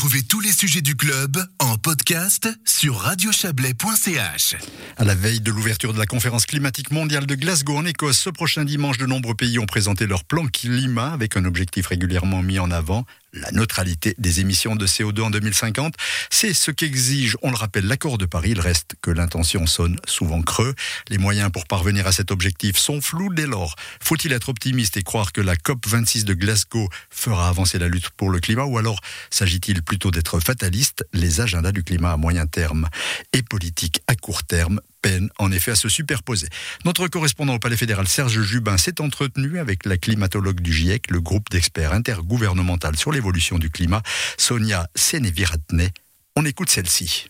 Retrouvez tous les sujets du club en podcast sur radiochablais.ch. À la veille de l'ouverture de la conférence climatique mondiale de Glasgow en Écosse, ce prochain dimanche, de nombreux pays ont présenté leur plan climat avec un objectif régulièrement mis en avant, la neutralité des émissions de CO2 en 2050. C'est ce qu'exige, on le rappelle, l'accord de Paris. Il reste que l'intention sonne souvent creux. Les moyens pour parvenir à cet objectif sont flous. Dès lors, faut-il être optimiste et croire que la COP 26 de Glasgow fera avancer la lutte pour le climat ou alors s'agit-il plutôt d'être fataliste? Les agendas du climat à moyen terme et politique à court terme peine en effet à se superposer. Notre correspondant au Palais fédéral Serge Jubin s'est entretenu avec la climatologue du GIEC, le groupe d'experts intergouvernemental sur l'évolution du climat, Sonia Sénéviratne. On écoute celle-ci.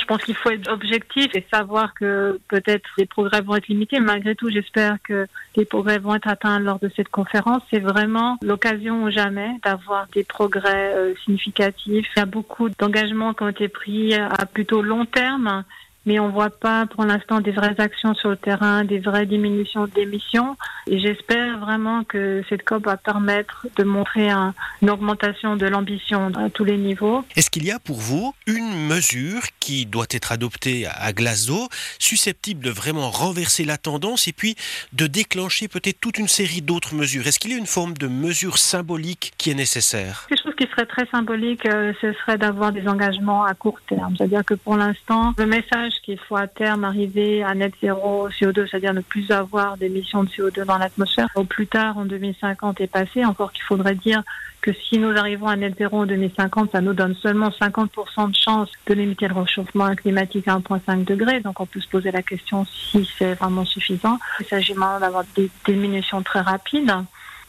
Je pense qu'il faut être objectif et savoir que peut-être les progrès vont être limités. Malgré tout, j'espère que les progrès vont être atteints lors de cette conférence. C'est vraiment l'occasion ou jamais d'avoir des progrès euh, significatifs. Il y a beaucoup d'engagements qui ont été pris à plutôt long terme mais on voit pas pour l'instant des vraies actions sur le terrain, des vraies diminutions d'émissions. Et j'espère vraiment que cette COP va permettre de montrer un, une augmentation de l'ambition à tous les niveaux. Est-ce qu'il y a pour vous une mesure qui doit être adoptée à Glasgow, susceptible de vraiment renverser la tendance et puis de déclencher peut-être toute une série d'autres mesures? Est-ce qu'il y a une forme de mesure symbolique qui est nécessaire? Quelque chose qui serait très symbolique, euh, ce serait d'avoir des engagements à court terme. C'est-à-dire que pour l'instant, le message qu'il faut à terme arriver à net zéro CO2, c'est-à-dire ne plus avoir d'émissions de CO2 dans l'atmosphère. Au plus tard, en 2050 est passé. Encore qu'il faudrait dire que si nous arrivons à net zéro en 2050, ça nous donne seulement 50% de chance de limiter le réchauffement climatique à 1,5 degré. Donc on peut se poser la question si c'est vraiment suffisant. Il s'agit maintenant d'avoir des diminutions très rapides.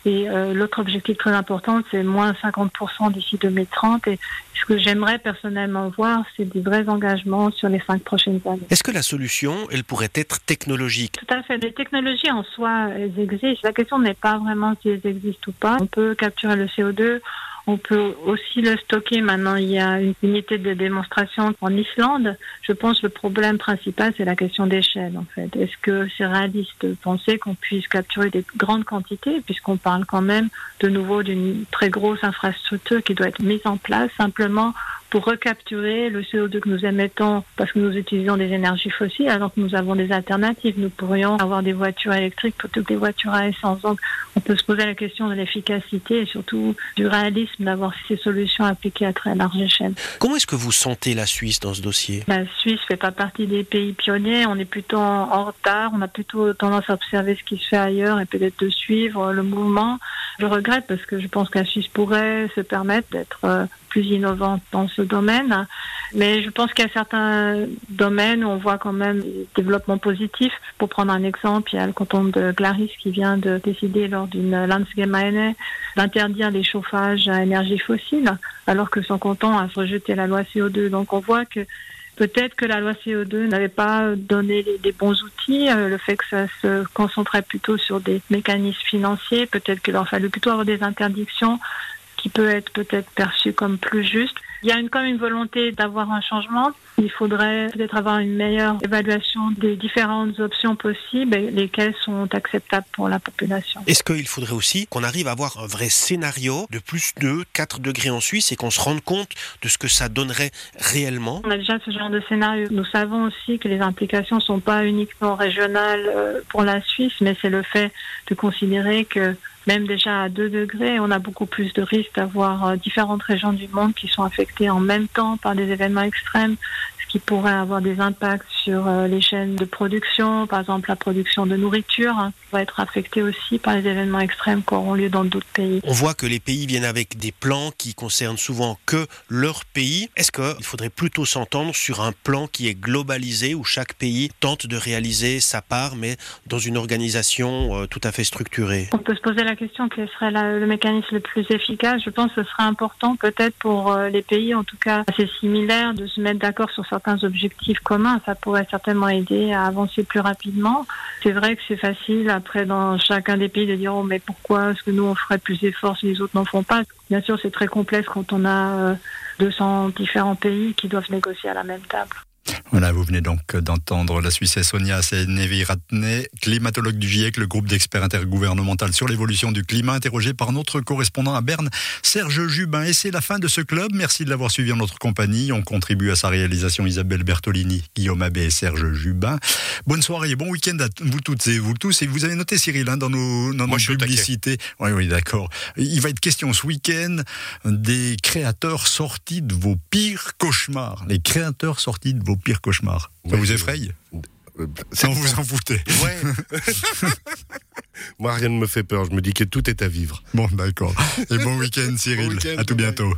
Et euh, l'autre objectif très important, c'est moins 50% d'ici 2030. Et ce que j'aimerais personnellement voir, c'est des vrais engagements sur les cinq prochaines années. Est-ce que la solution, elle pourrait être technologique? Tout à fait. Les technologies en soi, elles existent. La question n'est pas vraiment si elles existent ou pas. On peut capturer le CO2 on peut aussi le stocker. Maintenant, il y a une unité de démonstration en Islande. Je pense que le problème principal, c'est la question d'échelle, en fait. Est-ce que c'est réaliste de penser qu'on puisse capturer des grandes quantités, puisqu'on parle quand même de nouveau d'une très grosse infrastructure qui doit être mise en place simplement pour recapturer le CO2 que nous émettons parce que nous utilisons des énergies fossiles alors que nous avons des alternatives. Nous pourrions avoir des voitures électriques plutôt que des voitures à essence. Donc on peut se poser la question de l'efficacité et surtout du réalisme d'avoir ces solutions appliquées à très large échelle. Comment est-ce que vous sentez la Suisse dans ce dossier? La Suisse fait pas partie des pays pionniers. On est plutôt en retard. On a plutôt tendance à observer ce qui se fait ailleurs et peut-être de suivre le mouvement. Je regrette parce que je pense la Suisse pourrait se permettre d'être euh, plus innovante dans ce domaine. Mais je pense qu'il y a certains domaines où on voit quand même des développements positifs. Pour prendre un exemple, il y a le canton de Glaris qui vient de décider lors d'une Landsgemeinde d'interdire les chauffages à énergie fossile, alors que son canton a rejeté la loi CO2. Donc on voit que Peut-être que la loi CO2 n'avait pas donné les, bons outils, euh, le fait que ça se concentrait plutôt sur des mécanismes financiers, peut-être qu'il leur fallait plutôt avoir des interdictions qui peut être peut-être perçu comme plus juste. Il y a une, quand même une volonté d'avoir un changement. Il faudrait peut-être avoir une meilleure évaluation des différentes options possibles et lesquelles sont acceptables pour la population. Est-ce qu'il faudrait aussi qu'on arrive à avoir un vrai scénario de plus de 4 degrés en Suisse et qu'on se rende compte de ce que ça donnerait réellement? On a déjà ce genre de scénario. Nous savons aussi que les implications ne sont pas uniquement régionales euh, pour la Suisse, mais c'est le fait de considérer que même déjà à 2 degrés, on a beaucoup plus de risques d'avoir euh, différentes régions du monde qui sont affectées en même temps par des événements extrêmes, ce qui pourrait avoir des impacts sur euh, les chaînes de production, par exemple la production de nourriture, hein, va être affectée aussi par les événements extrêmes qui auront lieu dans d'autres pays. On voit que les pays viennent avec des plans qui concernent souvent que leur pays. Est-ce qu'il faudrait plutôt s'entendre sur un plan qui est globalisé où chaque pays tente de réaliser sa part, mais dans une organisation euh, tout à fait structurée? On peut se poser la question quel serait le mécanisme le plus efficace. Je pense que ce serait important peut-être pour euh, les pays, en tout cas assez similaires, de se mettre d'accord sur certains objectifs communs. Ça pourrait certainement aider à avancer plus rapidement. C'est vrai que c'est facile après dans chacun des pays de dire oh, mais pourquoi est-ce que nous on ferait plus d'efforts si les autres n'en font pas? Bien sûr, c'est très complexe quand on a 200 euh, différents pays qui doivent négocier à la même table. Voilà, vous venez donc d'entendre la Suisse Sonia Seneviratne, climatologue du GIEC, le groupe d'experts intergouvernemental sur l'évolution du climat, interrogé par notre correspondant à Berne, Serge Jubin. Et c'est la fin de ce club. Merci de l'avoir suivi en notre compagnie. On contribue à sa réalisation Isabelle Bertolini, Guillaume Abbé et Serge Jubin. Bonne soirée et bon week-end à vous toutes et vous tous. Et vous avez noté, Cyril, hein, dans nos, dans nos publicités. Oui, oui, d'accord. Il va être question ce week-end des créateurs sortis de vos pires cauchemars. Les créateurs sortis de vos pires cauchemar. Ça vous effraie Ça vous en foutez. Ouais. Moi, rien ne me fait peur. Je me dis que tout est à vivre. Bon, d'accord. Et bon week-end, Cyril. à tout bientôt.